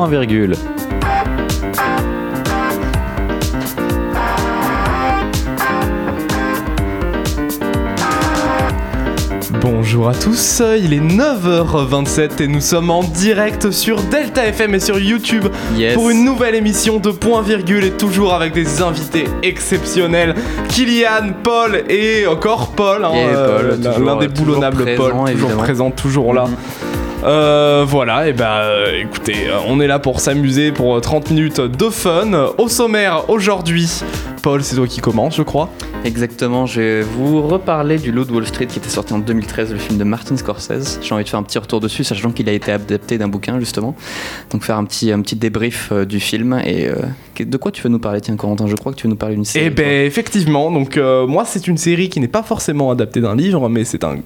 Point Virgule. Bonjour à tous, il est 9h27 et nous sommes en direct sur Delta FM et sur YouTube Yes. pour une nouvelle émission de Point Virgule et toujours avec des invités exceptionnels. Kylian, Paul et encore Paul, hein, Paul, l'un- des boulonnables Paul, toujours évidemment. présent, toujours là. Mhm. Euh, voilà, et bah euh, écoutez, euh, on est là pour s'amuser pour euh, 30 minutes de fun. Au sommaire aujourd'hui, Paul, c'est toi qui commence, je crois. Exactement, je vais vous reparler du Loup de Wall Street qui était sorti en 2013, le film de Martin Scorsese. J'ai envie de faire un petit retour dessus, sachant qu'il a été adapté d'un bouquin justement. Donc faire un petit, un petit débrief euh, du film. Et euh, de quoi tu veux nous parler, tiens Corentin? Je crois que tu veux nous parler d'une série. Eh ben effectivement, donc euh, moi c'est une série qui n'est pas forcément adaptée d'un livre, mais c'est un,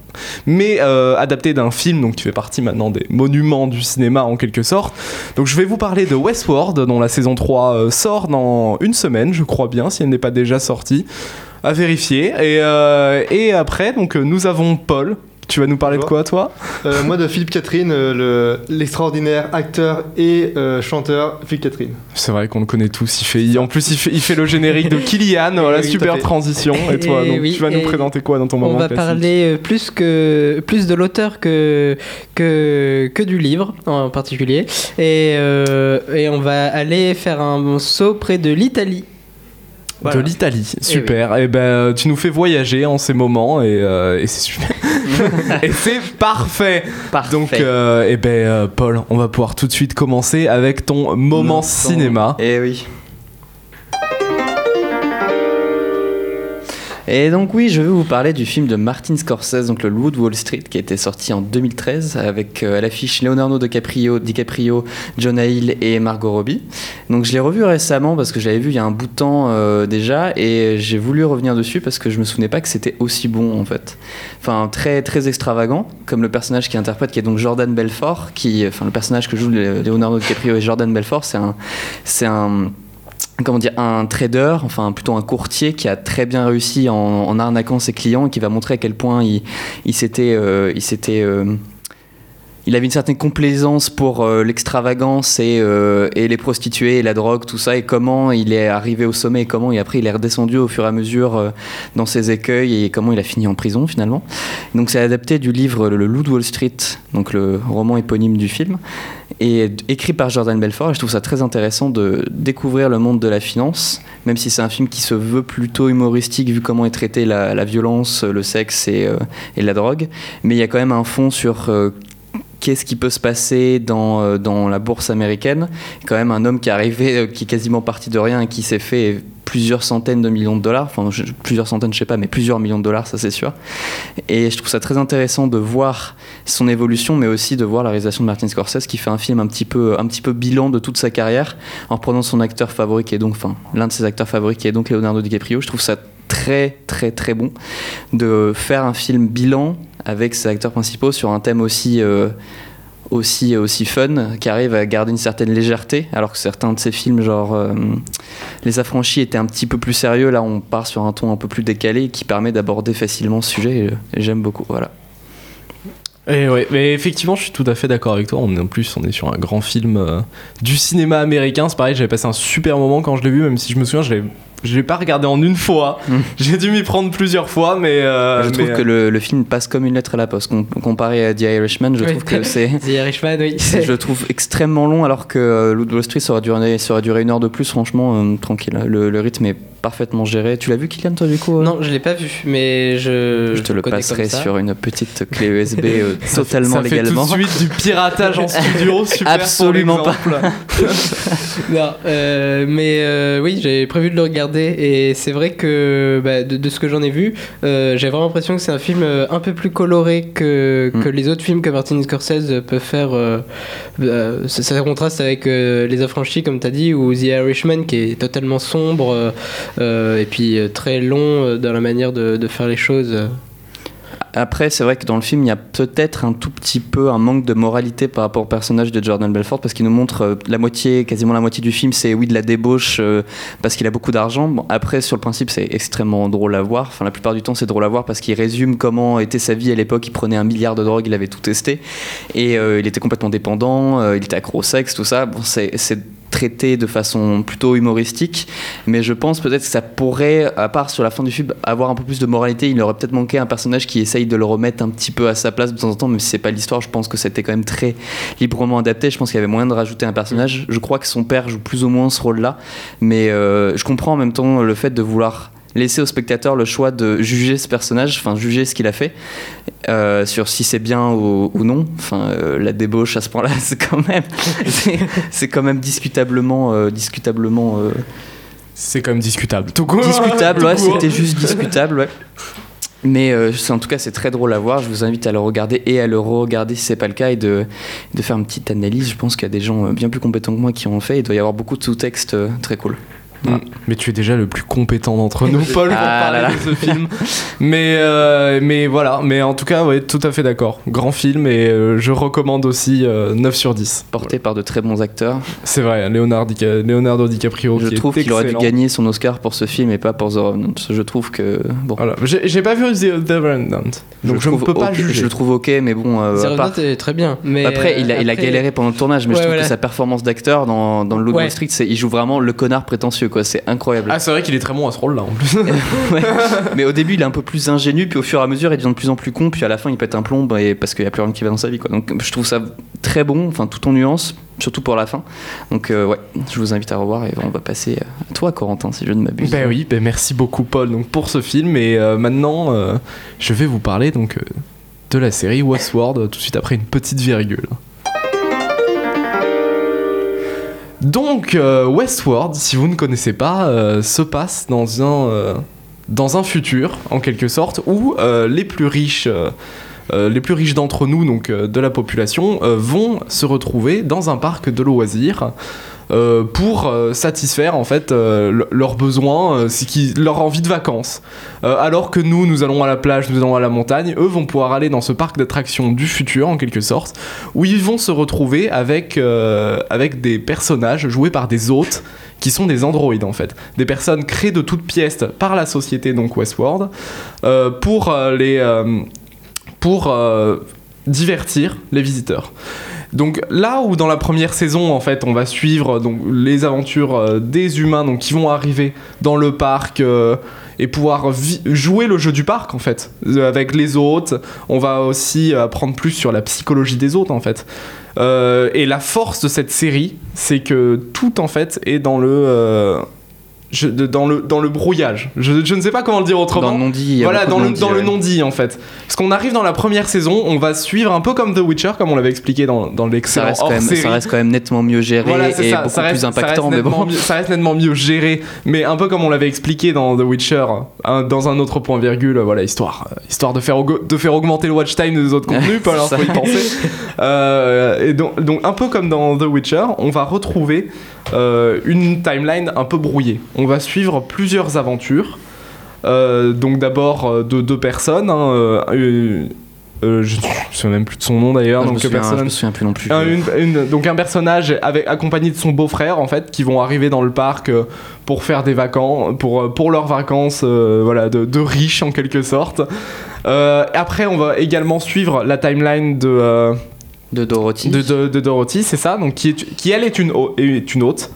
mais adaptée d'un film, donc tu fais partie maintenant des monuments du cinéma en quelque sorte. Donc je vais vous parler de Westworld, dont la saison 3 euh, sort dans une semaine, je crois bien, si elle n'est pas déjà sortie, à vérifier. Et, euh, et après, donc euh, nous avons Paul. Tu vas nous parler de quoi, toi? Euh, moi de Philippe Catherine, euh, le- l'extraordinaire acteur et euh, chanteur Philippe Catherine. C'est vrai qu'on le connaît tous. Il fait, il- en plus, il fait, il fait le générique de Kylian. Voilà, oui, tout à super transition. Et toi, Et donc, oui, tu vas nous et présenter quoi dans ton moment On va classique? parler plus, que, plus de l'auteur que, que, que du livre en particulier. Et, euh, et on va aller faire un saut près de l'Italie. Voilà. De l'Italie, super. Et ben, euh, tu nous fais voyager en ces moments et, euh, et c'est super. et c'est parfait. Parfait. Donc, euh, et ben, Paul, on va pouvoir tout de suite commencer avec ton moment cinéma. Eh oui. Et donc oui, je vais vous parler du film de Martin Scorsese, donc le Loup de Wall Street, qui été sorti en 2013 avec euh, à l'affiche Leonardo DiCaprio, DiCaprio, Jonah Hill et Margot Robbie. Donc je l'ai revu récemment parce que je l'avais vu il y a un bout de temps euh, déjà et j'ai voulu revenir dessus parce que je me souvenais pas que c'était aussi bon en fait. Enfin très très extravagant, comme le personnage qui interprète qui est donc Jordan Belfort, qui enfin le personnage que joue Leonardo DiCaprio et Jordan Belfort, c'est un c'est un comment dire, un trader, enfin plutôt un courtier qui a très bien réussi en, arnaquant ses clients et qui va montrer à quel point il, il s'était, euh, il avait une certaine complaisance pour euh, l'extravagance et, euh, et les prostituées et la drogue, tout ça, et comment il est arrivé au sommet et comment et après il est redescendu au fur et à mesure euh, dans ses écueils et comment il a fini en prison finalement. Donc c'est adapté du livre Le Loup de Wall Street, donc le roman éponyme du film et écrit par Jordan Belfort. Je trouve ça très intéressant de découvrir le monde de la finance, même si c'est un film qui se veut plutôt humoristique vu comment est traitée la, violence, le sexe et, la drogue. Mais il y a quand même un fond sur qu'est-ce qui peut se passer dans, euh, dans la bourse américaine. Quand même un homme qui est arrivé, euh, qui est quasiment parti de rien et qui s'est fait plusieurs centaines de millions de dollars, enfin plusieurs centaines je sais pas, mais plusieurs millions de dollars ça c'est sûr. Et je trouve ça très intéressant de voir son évolution, mais aussi de voir la réalisation de Martin Scorsese qui fait un film un petit peu, un petit peu bilan de toute sa carrière en prenant son acteur favori qui est donc, enfin l'un de ses acteurs favoris qui est donc Leonardo DiCaprio. Je trouve ça très très très bon de faire un film bilan avec ses acteurs principaux sur un thème aussi euh, aussi aussi fun qui arrive à garder une certaine légèreté alors que certains de ses films genre euh, Les Affranchis étaient un petit peu plus sérieux là on part sur un ton un peu plus décalé qui permet d'aborder facilement ce sujet et, j'aime beaucoup voilà Et ouais, mais effectivement, je suis tout à fait d'accord avec toi. En plus, on est sur un grand film euh, du cinéma américain. C'est pareil, j'avais passé un super moment quand je l'ai vu, même si je me souviens, je l'ai, je l'ai pas regardé en une fois. J'ai dû m'y prendre plusieurs fois, mais. euh, je trouve que le, le film passe comme une lettre à la poste Com- comparé à The Irishman je Oui. trouve que c'est The Irishman, oui. je le trouve extrêmement long alors que euh, de Wall Street ça aurait duré, ça aurait duré une heure de plus franchement euh, tranquille le, le rythme est parfaitement géré tu l'as vu Kylian toi du coup euh Non, je l'ai pas vu, mais je. je te le passerai ça. sur une petite clé USB euh, ça fait- totalement ça fait légalement tout de suite du piratage en studio. Super pour Absolument pas. Non, euh, mais euh, oui, j'ai prévu de le regarder et c'est vrai que bah, de, de ce que j'en ai vu, j'ai vraiment l'impression que c'est un film un peu plus coloré que, Mm. que les autres films que Martin Scorsese peut faire. euh, ça, ça contraste avec Les Affranchis, comme tu as dit, ou The Irishman qui est totalement sombre et puis euh, très long euh, dans la manière de, faire les choses. Après, c'est vrai que dans le film, il y a peut-être un tout petit peu un manque de moralité par rapport au personnage de Jordan Belfort, parce qu'il nous montre euh, la moitié, quasiment la moitié du film, c'est oui de la débauche euh, parce qu'il a beaucoup d'argent. Bon, après, sur le principe, c'est extrêmement drôle à voir. Enfin, la plupart du temps, c'est drôle à voir parce qu'il résume comment était sa vie à l'époque. Il prenait un milliard de drogues, il avait tout testé, et euh, il était complètement dépendant, euh, il était accro au sexe, tout ça. Bon, c'est traité de façon plutôt humoristique, mais je pense peut-être que ça pourrait, à part sur la fin du film, avoir un peu plus de moralité. Il aurait peut-être manqué un personnage qui essaye de le remettre un petit peu à sa place de temps en temps, même si c'est pas l'histoire. Je pense que c'était quand même très librement adapté. Je pense qu'il y avait moyen de rajouter un personnage. Je crois que son père joue plus ou moins ce rôle-là, mais euh, je comprends en même temps le fait de vouloir laisser au spectateur le choix de juger ce personnage, enfin juger ce qu'il a fait, euh, sur si c'est bien ou, ou non. Enfin, euh, la débauche à ce point-là, c'est quand même, c'est- quand même discutablement, euh, discutablement C'est quand même discutable. Tout court. discutable. Tout Ouais, c'était juste discutable. Ouais. Mais euh, en tout cas, c'est très drôle à voir. Je vous invite à le regarder et à le re-regarder si c'est pas le cas et de, de faire une petite analyse. Je pense qu'il y a des gens bien plus compétents que moi qui en ont fait. Il doit y avoir beaucoup de sous-textes très cool. Mm. Mais tu es déjà le plus compétent d'entre nous, Paul, pour Ah parler là là. de ce film. mais, euh, mais voilà, mais en tout cas, ouais, tout à fait d'accord. Grand film et euh, je recommande aussi euh, 9 sur 10. Porté par de très bons acteurs. C'est vrai, Leonardo, Dica- Leonardo DiCaprio je qui trouve qu'il aurait dû gagner son Oscar pour ce film et pas pour The Revenant. Je trouve que bon. Voilà. J'ai pas vu The, The Revenant, donc je, le ne trouve peux pas ok- juger. Je le trouve ok, mais bon. euh, à part- est très bien. Mais Après, il a, il a après- galéré pendant le tournage, mais Ouais, je trouve voilà. que sa performance d'acteur dans, dans le Ouais. Wall Street, il joue vraiment le connard prétentieux, quoi. C'est incroyable. Ah, c'est vrai qu'il est très bon à ce rôle-là en plus. Ouais. Mais au début, il est un peu plus ingénu, puis au fur et à mesure, il devient de plus en plus con, puis à la fin, il pète un plomb bah, et parce qu'il n'y a plus rien qui va dans sa vie. Quoi. Donc je trouve ça très bon, enfin tout en nuance, surtout pour la fin. Donc euh, ouais, je vous invite à revoir et on va passer à toi, Corentin, si je ne m'abuse. Ben oui, ben merci beaucoup Paul donc pour ce film et euh, maintenant euh, je vais vous parler donc euh, de la série Westworld euh, tout de suite après une petite virgule. Donc euh, Westworld, si vous ne connaissez pas, euh, se passe dans un euh, dans un futur en quelque sorte où euh, les plus riches d'entre nous, donc de la population, vont se retrouver dans un parc de loisirs euh, pour euh, satisfaire en fait euh, le- leurs besoins, leur envie de vacances. Alors que nous, nous allons à la plage, nous allons à la montagne, eux vont pouvoir aller dans ce parc d'attractions du futur en quelque sorte, où ils vont se retrouver avec, avec des personnages joués par des hôtes qui sont des androïdes en fait, des personnes créées de toutes pièces par la société donc Westworld pour les pour divertir les visiteurs. Donc là où dans la première saison en fait on va suivre donc les aventures euh, des humains donc qui vont arriver dans le parc euh, et pouvoir jouer le jeu du parc en fait euh, avec les hôtes. On va aussi apprendre plus sur la psychologie des hôtes en fait. Et la force de cette série, c'est que tout en fait est dans le je- de- dans le dans le brouillage. Je, je ne sais pas comment le dire autrement. Dans le non-dit. Voilà, dans le, non-dit, dans le non-dit en fait. Parce qu'on arrive dans la première saison, on va suivre un peu comme The Witcher, comme on l'avait expliqué dans, dans Ça l'excellent reste, quand même, ça reste quand même nettement mieux géré Voilà, et ça, beaucoup ça reste, plus ça impactant, mais nettement bon. mieux- ça reste nettement mieux géré, mais un peu comme on l'avait expliqué dans The Witcher, hein, dans un autre point virgule, voilà, histoire, euh, histoire de faire, de faire augmenter le watch time des autres contenus, pas alors Ça. faut y penser. Euh, et donc, donc un peu comme dans The Witcher, on va retrouver euh, une timeline un peu brouillée. On va suivre plusieurs aventures. Euh, donc d'abord euh, de deux personnes, hein, euh, je ne me souviens même plus de son nom d'ailleurs, je, me donc plus non plus. un, une- une- donc un personnage avec, accompagné de son beau-frère en fait qui vont arriver dans le parc euh, pour faire des vacances pour, pour leurs vacances euh, voilà de, de riches en quelque sorte après on va également suivre la timeline de, De Dorothy. de, de- de Dorothy c'est ça donc qui, est, qui elle est une, est une hôte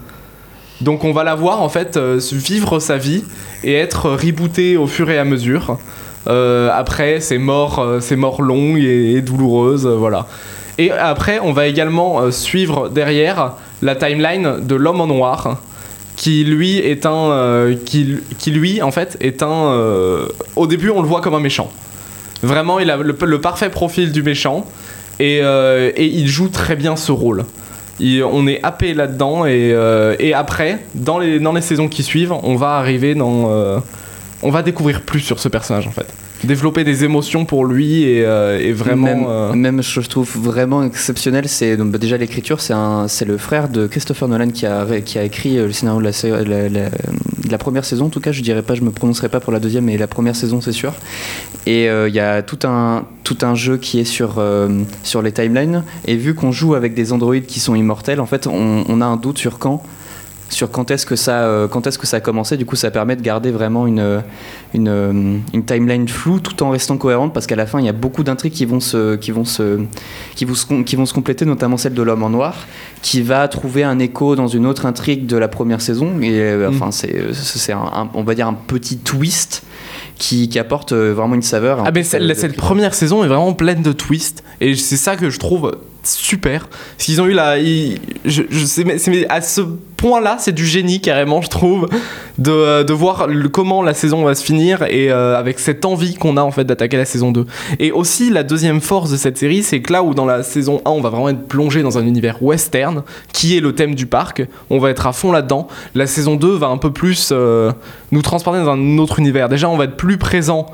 donc on va la voir en fait euh, vivre sa vie et être rebootée au fur et à mesure euh, après ces morts, euh, ces morts longues et, et douloureuses, euh, voilà. Et après, on va également suivre derrière la timeline de l'homme en noir, qui lui est un, qui, lui en fait est un. au début, on le voit comme un méchant. Vraiment, il a le, parfait profil du méchant et il joue très bien ce rôle. On est happé là-dedans et, euh, après, dans les, dans les saisons qui suivent, on va arriver dans. euh, on va découvrir plus sur ce personnage en fait. Développer des émotions pour lui et, euh, et vraiment. Même, euh, même je trouve vraiment exceptionnel, c'est donc, bah, déjà l'écriture, c'est un- c'est le frère de Christopher Nolan qui a, ré- qui a écrit euh, le scénario de la, sé- la- la- de la première saison. En tout cas, je dirais pas, je me prononcerai pas pour la deuxième, mais la première saison, c'est sûr. Et euh, il y a tout un, tout un jeu qui est sur, sur les timelines. Et vu qu'on joue avec des androïdes qui sont immortels, en fait, on, on a un doute sur quand sur quand est-ce que ça euh, quand est-ce que ça a commencé. Du coup ça permet de garder vraiment une une, euh, une timeline floue tout en restant cohérente parce qu'à la fin il y a beaucoup d'intrigues qui vont se qui vont se qui vont se, qui vont se compléter notamment celle de l'homme en noir qui va trouver un écho dans une autre intrigue de la première saison. Et euh, Mm. enfin c'est euh, on va dire un petit twist qui, qui apporte euh, vraiment une saveur. Ah, mais cette, cette première saison est vraiment pleine de twists. Et c'est ça que je trouve super. Parce qu'ils ont eu la. je, sais, mais, à ce point-là, c'est du génie carrément, je trouve, de, de voir comment la saison va se finir et euh, avec cette envie qu'on a en fait d'attaquer la saison 2. Et aussi, la deuxième force de cette série, c'est que là où dans la saison 1, on va vraiment être plongé dans un univers western, qui est le thème du parc, on va être à fond là-dedans. La saison 2 va un peu plus euh, nous transporter dans un autre univers. Déjà, on va être plus présent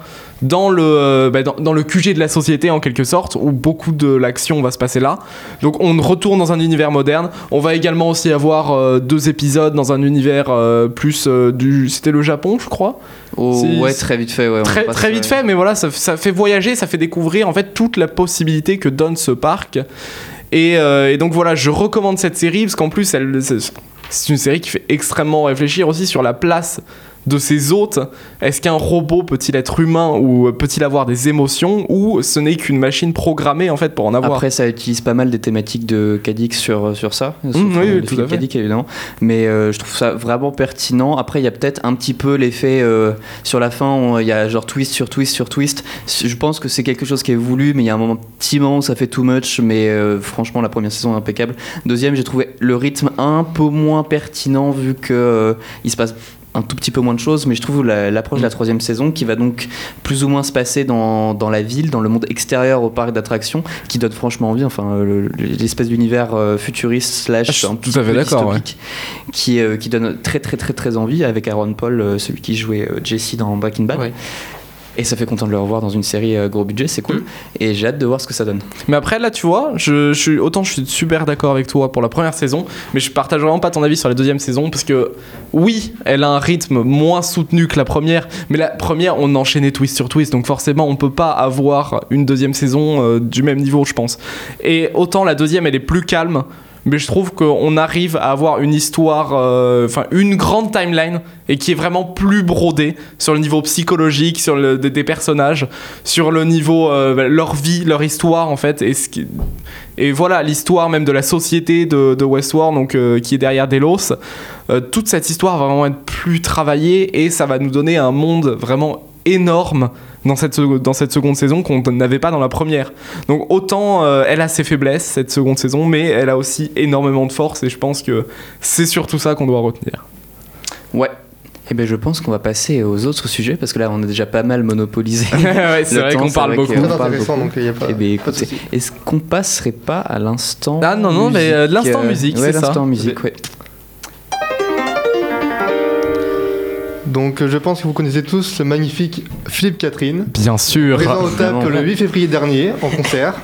dans le, euh, bah, dans, dans le QG de la société en quelque sorte, où beaucoup de l'action va se passer là. Donc on retourne dans un univers moderne. On va également aussi avoir euh, deux épisodes dans un univers euh, plus du... C'était le Japon, je crois. Oh, ouais très vite fait ouais, Très, vite fait, mais voilà, ça, ça fait voyager, ça fait découvrir en fait toute la possibilité que donne ce parc. Et, euh, et donc voilà, je recommande cette série parce qu'en plus, elle, c'est une série qui fait extrêmement réfléchir aussi sur la place de ses hôtes. Est-ce qu'un robot peut-il être humain ou peut-il avoir des émotions ou ce n'est qu'une machine programmée en fait pour en avoir Après, ça utilise pas mal des thématiques de Cadix sur, sur ça. Sur- Mmh, oui, oui, tout à fait. Cadix, évidemment. Mais euh, je trouve ça vraiment pertinent. Après, il y a peut-être un petit peu l'effet euh, sur la fin, il y a genre twist sur twist sur twist. Je pense que c'est quelque chose qui est voulu, mais il y a un moment, petit moment où ça fait too much. Mais euh, franchement, la première saison est impeccable. Deuxième, j'ai trouvé le rythme un peu moins pertinent vu que euh, il se passe un tout petit peu moins de choses, mais je trouve la- l'approche de la troisième saison qui va donc plus ou moins se passer dans, dans la ville, dans le monde extérieur au parc d'attractions, qui donne franchement envie. Enfin, euh, le- l'espèce d'univers euh, futuriste slash Ah, un tout à fait peu d'accord, dystopique, qui, euh, qui donne très très très très envie avec Aaron Paul, celui qui jouait Jesse dans Breaking Bad. Ouais. Et ça fait content de le revoir dans une série euh, gros budget, c'est cool. Et j'ai hâte de voir ce que ça donne. Mais après, là, tu vois, je, je suis, autant je suis super d'accord avec toi pour la première saison, mais je partage vraiment pas ton avis sur la deuxième saison, parce que oui, elle a un rythme moins soutenu que la première, mais la première, on enchaînait twist sur twist, donc forcément, on peut pas avoir une deuxième saison euh, du même niveau, je pense. Et autant la deuxième, elle est plus calme, mais je trouve qu'on arrive à avoir une histoire, euh, enfin une grande timeline et qui est vraiment plus brodée sur le niveau psychologique, sur des, personnages, sur le niveau euh, bah, leur vie, leur histoire en fait, et voilà l'histoire même de la société de, Westworld, donc euh, qui est derrière Delos. Toute cette histoire va vraiment être plus travaillée et ça va nous donner un monde vraiment énorme dans cette, dans cette seconde saison qu'on n'avait pas dans la première. Donc autant euh, elle a ses faiblesses cette seconde saison, mais elle a aussi énormément de force et je pense que c'est surtout ça qu'on doit retenir. Ouais. Et ben je pense qu'on va passer aux autres sujets parce que là on a déjà pas mal monopolisé. ouais, c'est vrai qu'on c'est parle vrai beaucoup. parle intéressant, beaucoup. donc il n'y a pas, Eh ben, pas de écoutez, est-ce qu'on passerait pas à l'instant Ah, non, non, mais, euh, de l'instant musique, ouais, c'est ça. l'instant musique, ouais. Donc euh, je pense que vous connaissez tous le magnifique Philippe Catherine, Bien sûr. présent au évidemment. le 8 février dernier en concert.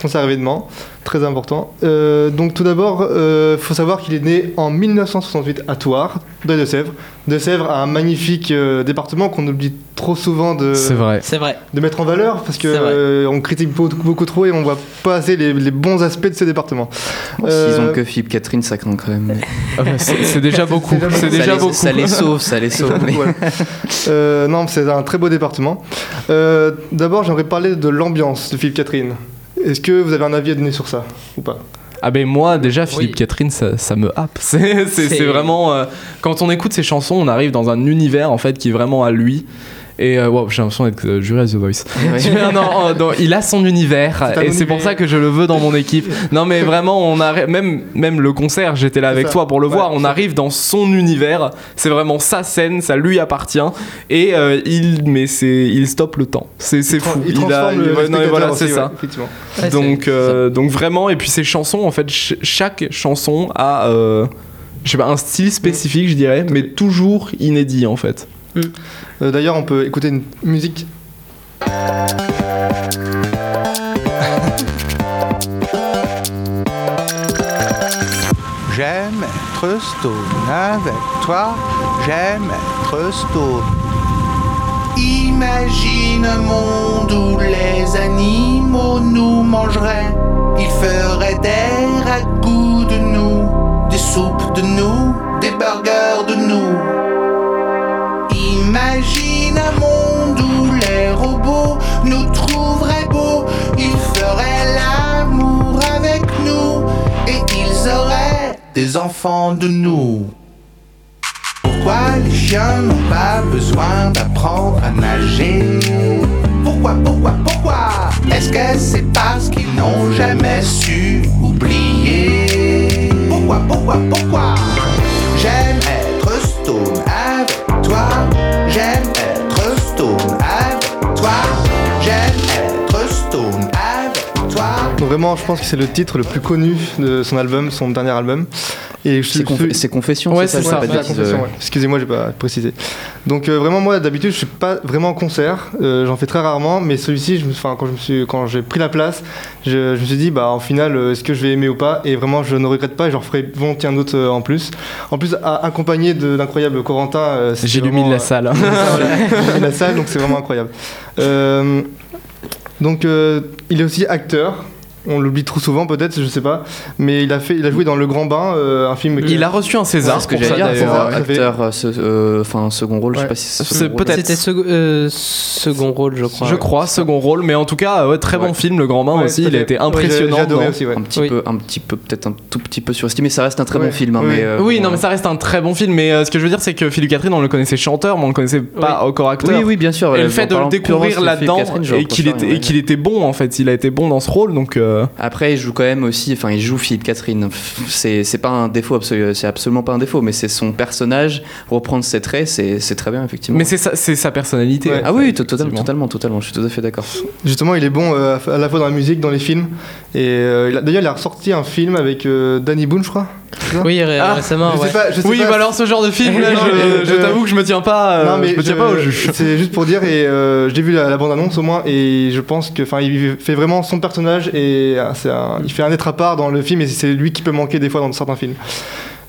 Concert événement, très important. Euh, donc tout d'abord, il faut savoir qu'il est né en 1968 à Thouars, dans les Deux-Sèvres. Deux-Sèvres a un magnifique euh, département qu'on oublie trop souvent de, C'est vrai. C'est vrai. de mettre en valeur parce que euh, on critique beaucoup, beaucoup trop et on voit pas assez les, les bons aspects de ce département. Bon, Euh, S'ils ont que Philippe Catherine, ça craint quand même. Ah bah, c'est c'est déjà beaucoup. C'est déjà les, beaucoup. ça les sauve, ça les sauve. mais- Ouais. Euh, non, c'est un très beau département. Euh, D'abord, j'aimerais parler de l'ambiance de Philippe Catherine. Est-ce que vous avez un avis à donner sur ça ou pas? Ah ben moi déjà Philippe Oui. Catherine ça, ça me happe. C'est vraiment euh, quand on écoute ses chansons on arrive dans un univers en fait qui est vraiment à lui. Et euh, wow, j'ai l'impression d'être euh, juré à The Voice. Ouais. non, non, non, il a son univers et c'est pour ça que je le veux dans mon équipe. Non mais vraiment on arrive même même le concert j'étais là avec ça. toi pour le Ouais, voir. On arrive dans son univers. C'est vraiment sa scène, ça lui appartient et euh, il mais c'est il stoppe le temps. C'est c'est fou. Il a- transforme le ouais, non, voilà c'est ouais, ça. effectivement. Ouais, donc, c'est- euh, donc vraiment, et puis ces chansons, en fait, ch- chaque chanson a, euh, je sais pas, un style spécifique, je dirais, mais toujours inédit en fait. Euh, D'ailleurs, on peut écouter une musique J'aime être stone avec toi, j'aime être. Imagine un monde où les animaux nous mangeraient. Ils feraient des ragoûts de nous, des soupes de nous, des burgers de nous. Imagine un monde où les robots nous trouveraient beaux. Ils feraient l'amour avec nous et ils auraient des enfants de nous. Pourquoi les chiens n'ont pas besoin d'apprendre à nager? Je pense que c'est le titre le plus connu de son album, son dernier album. Et C'est conf- c'est Confession, Ouais, c'est ça, ça. pas Ouais, euh. Excusez-moi, j'ai pas précisé. Donc euh, vraiment moi d'habitude je suis pas vraiment en concert, Euh, j'en fais très rarement, mais celui-ci, je me- enfin quand je me suis, quand j'ai pris la place, je, je me suis dit bah en finale euh, est-ce que je vais aimer ou pas? Et vraiment je ne regrette pas, et j'en ferai volontiers un autre en plus. En plus à- accompagné de l'incroyable Corentin. J'illumine vraiment, la salle. hein. La salle, donc c'est vraiment incroyable. Donc il est aussi acteur. On l'oublie trop souvent peut-être, je sais pas, mais il a fait, il a joué dans Le Grand Bain, euh, un film. qui- Il a reçu un César. C'est ce que pour j'allais ça, dire. César, acteur, euh, euh, enfin second rôle, je sais Ouais. pas si c'est C'est second rôle. peut-être- C'était sec- euh, second rôle, je crois. Je crois, second rôle, mais en tout cas, ouais, très bon Ouais. film, Le Grand Bain Ouais, aussi. Il a été Ouais, impressionnant. Adoré aussi, ouais. un petit Oui. peu, un petit peu, peut-être un tout petit peu surestimé. Ça reste un très Ouais. bon film, hein, Oui. mais euh, Oui, bon, non, mais ça reste un très bon film. Mais euh, ce que je veux dire, c'est que Philippe Catherine, on le connaissait chanteur, mais on le connaissait pas encore acteur. Oui, oui, bien sûr. Et euh, le fait de le découvrir là-dedans et qu'il était bon en fait, il a été bon dans ce rôle donc. Euh, Après, il joue quand même aussi, enfin, il joue Philippe Catherine. C'est c'est pas un défaut, absolu- c'est absolument pas un défaut, mais c'est son personnage, reprendre ses traits, c'est c'est très bien, effectivement. Mais c'est sa, c'est sa personnalité. Ouais. Ah oui, to- totalement, totalement, totalement, je suis tout à fait d'accord. Justement, il est bon euh, à la fois dans la musique, dans les films. Et euh, d'ailleurs, il a ressorti un film avec euh, Danny Boone, je crois. Oui, ré- Ah, récemment, je ouais. sais pas, je sais Oui, pas bah alors ce genre de film là, je, t'avoue que je me tiens pas, euh, non, mais je me tiens pas au juge. C'est juste pour dire, et euh, j'ai vu la, la bande-annonce au moins, et je pense que, enfin, il fait vraiment son personnage, et euh, un- il fait un être à part dans le film, et c'est lui qui peut manquer des fois dans certains films.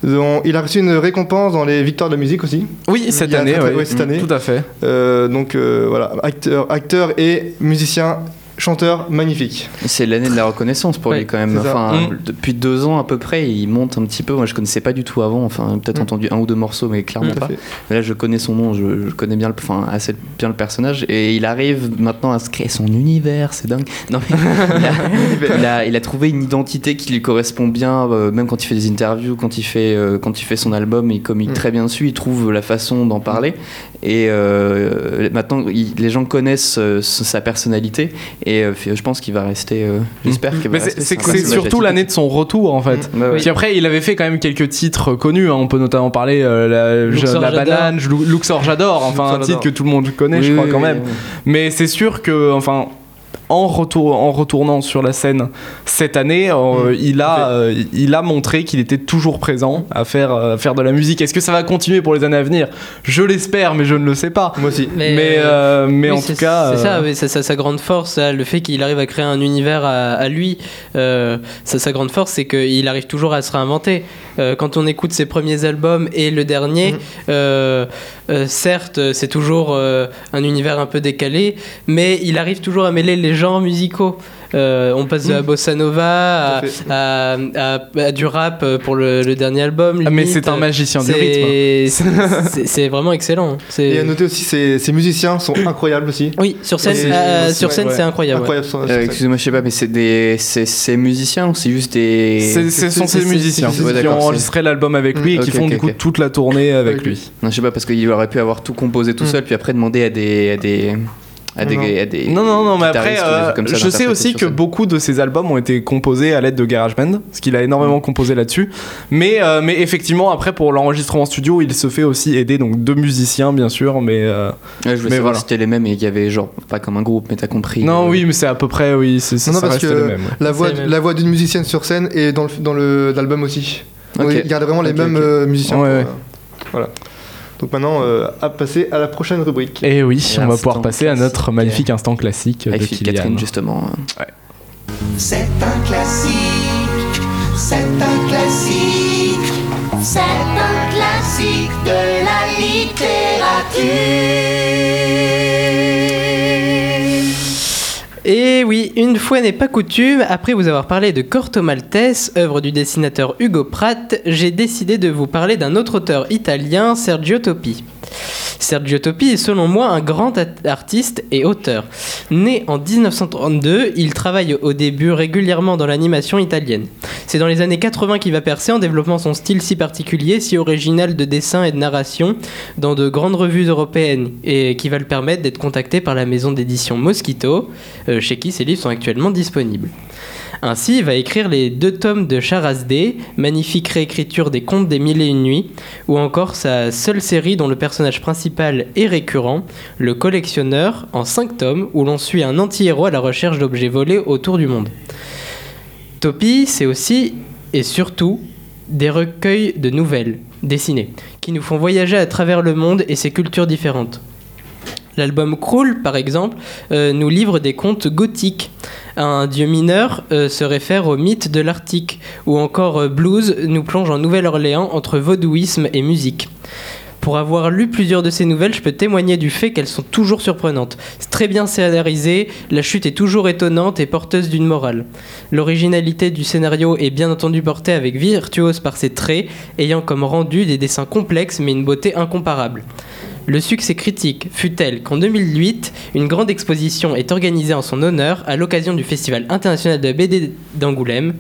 Donc, il a reçu une récompense dans les victoires de la musique aussi. Oui, cette année, très, très- ouais. ouais, cette année. Tout à fait. Euh, donc euh, voilà, acteur, acteur et musicien, chanteur magnifique. C'est l'année de la reconnaissance pour Ouais, lui quand même. Enfin, Mm. depuis deux ans à peu près, il monte un petit peu. Moi, je connaissais pas du tout avant. Enfin, peut-être Mm. entendu un ou deux morceaux, mais clairement pas. Mais là, je connais son nom, je, je connais bien, le, enfin, assez bien le personnage, et il arrive maintenant à se créer son univers. C'est dingue. Non mais il a, il a- il a trouvé une identité qui lui correspond bien, euh, même quand il fait des interviews, quand il fait, euh, quand il fait son album, et communique Mm. très bien dessus. Il trouve la façon d'en parler. Et euh, maintenant, il- les gens connaissent euh, sa personnalité, et euh, je pense qu'il va rester. euh, J'espère qu'il va Mais c'est surtout l'année de son retour en fait. Ouais. Puis après, il avait fait quand même quelques titres connus. hein. On peut notamment parler euh, la, Luxor, la j'adore. banane, Lu- Luxor, j'adore. Enfin, Luxor, un titre que tout le monde connaît, je crois oui, quand oui, même. oui. Mais c'est sûr que, enfin, en, retour, en retournant sur la scène cette année, euh, Mm, il, a, euh, il a montré qu'il était toujours présent à faire, euh, faire de la musique. Est-ce que ça va continuer pour les années à venir? Je l'espère, mais je ne le sais pas. Moi aussi. Mais, Mais, euh, mais Oui, en tout cas. c'est ça, euh, c'est ça, sa grande force, le fait qu'il arrive à créer un univers à, à lui. euh, ça, sa grande force, c'est qu'il arrive toujours à se réinventer. Euh, quand on écoute ses premiers albums et le dernier, Mhm. Euh, euh, certes, c'est toujours euh, un univers un peu décalé, mais il arrive toujours à mêler les genres musicaux. Euh, on passe de la Mhm. bossa nova à, Tout à fait. à- à- à du rap pour le, le dernier album. ah, mais c'est un magicien du rythme. C'est- c'est- C'est vraiment excellent. Et à noter aussi, ces, ces musiciens sont incroyables aussi. oui, sur scène, euh, ouais, sur scène ouais. c'est incroyable. Euh. Excusez-moi, je sais pas, mais c'est des, c'est c'est musiciens ou c'est juste des. C'est- Ce sont ces musiciens ouais, qui ont enregistré l'album avec lui et qui font du coup toute la tournée avec lui. Non, je sais pas, parce qu'il aurait pu avoir tout composé tout Mm. seul, puis après demander à des. À des Non, à des Non, non, non, mais après, euh, ça je sais aussi que beaucoup de ses albums ont été composés à l'aide de GarageBand, parce qu'il a énormément composé là-dessus. Mais, euh, mais effectivement, après, pour l'enregistrement studio, il se fait aussi aider, donc deux musiciens, bien sûr, mais... euh, Ouais, je voulais mais savoir voilà. si c'était les mêmes et qu'il y avait genre, pas comme un groupe, mais t'as compris. Non, euh, oui, mais c'est à peu près, oui, c'est, c'est- Non, non, ça parce reste que les mêmes. ouais. la voix, la voix d'une musicienne sur scène et dans le dans le l'album aussi. Ok. Il garde vraiment les mêmes musiciens. Ouais. Voilà. Donc maintenant, euh, à passer à la prochaine rubrique. Et oui, Et on va pouvoir passer à notre magnifique instant classique Avec de Philippe. Catherine, justement. C'est un classique, c'est un classique, c'est un classique de la littérature. Et oui, une fois n'est pas coutume, après vous avoir parlé de Corto Maltese, œuvre du dessinateur Hugo Pratt, j'ai décidé de vous parler d'un autre auteur italien, Sergio Topi. Sergio Topi est selon moi un grand artiste et auteur. Né en 1932, il travaille au début régulièrement dans l'animation italienne. C'est dans les années 80 qu'il va percer en développant son style si particulier, si original de dessin et de narration dans de grandes revues européennes et qui va le permettre d'être contacté par la maison d'édition Mosquito, euh, chez qui ses livres sont actuellement disponibles. Ainsi, il va écrire les deux tomes de Charazde, magnifique réécriture des contes des mille et une nuits, ou encore sa seule série dont le personnage principal est récurrent, le collectionneur, en cinq tomes, où l'on suit un anti-héros à la recherche d'objets volés autour du monde. Topi, c'est aussi et surtout des recueils de nouvelles dessinées, qui nous font voyager à travers le monde et ses cultures différentes. L'album Krull, par exemple, euh, nous livre des contes gothiques. Un dieu mineur euh, se réfère au mythe de l'Arctique, ou encore euh, Blues nous plonge en Nouvelle-Orléans entre vaudouisme et musique. Pour avoir lu plusieurs de ces nouvelles, je peux témoigner du fait qu'elles sont toujours surprenantes. Très bien scénarisé, la chute est toujours étonnante et porteuse d'une morale. L'originalité du scénario est bien entendu portée avec virtuose par ses traits, ayant comme rendu des dessins complexes mais une beauté incomparable. Le succès critique fut tel qu'en 2008, une grande exposition est organisée en son honneur à l'occasion du Festival international de la BD d'Angoulême.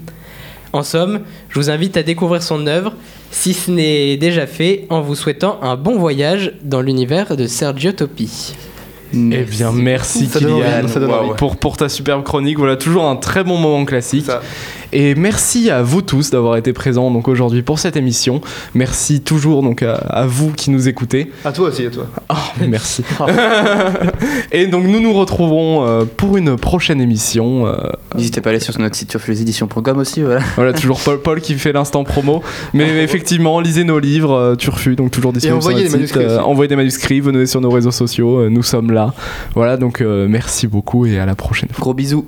En somme, je vous invite à découvrir son œuvre, si ce n'est déjà fait, en vous souhaitant un bon voyage dans l'univers de Sergio Topi. Eh bien, merci Ça donne envie, Kylian ça donne Waouh. envie. pour, pour ta superbe chronique. Voilà, toujours un très bon moment classique. Ça. Et merci à vous tous d'avoir été présents donc aujourd'hui pour cette émission. Merci toujours donc à, à vous qui nous écoutez. À toi aussi, à toi. Oh, merci. Et donc nous nous retrouverons euh, pour une prochaine émission. euh, N'hésitez pas à aller sur notre site turfuleséditions.com aussi. Voilà. voilà, toujours Paul, Paul qui fait l'instant promo. Mais effectivement, lisez nos livres, euh, Turfu, donc toujours disponible sur envoyez notre des site. manuscrits aussi. envoyez des manuscrits, venez sur nos réseaux sociaux, euh, nous sommes là. Voilà, donc euh, merci beaucoup et à la prochaine fois. Gros bisous.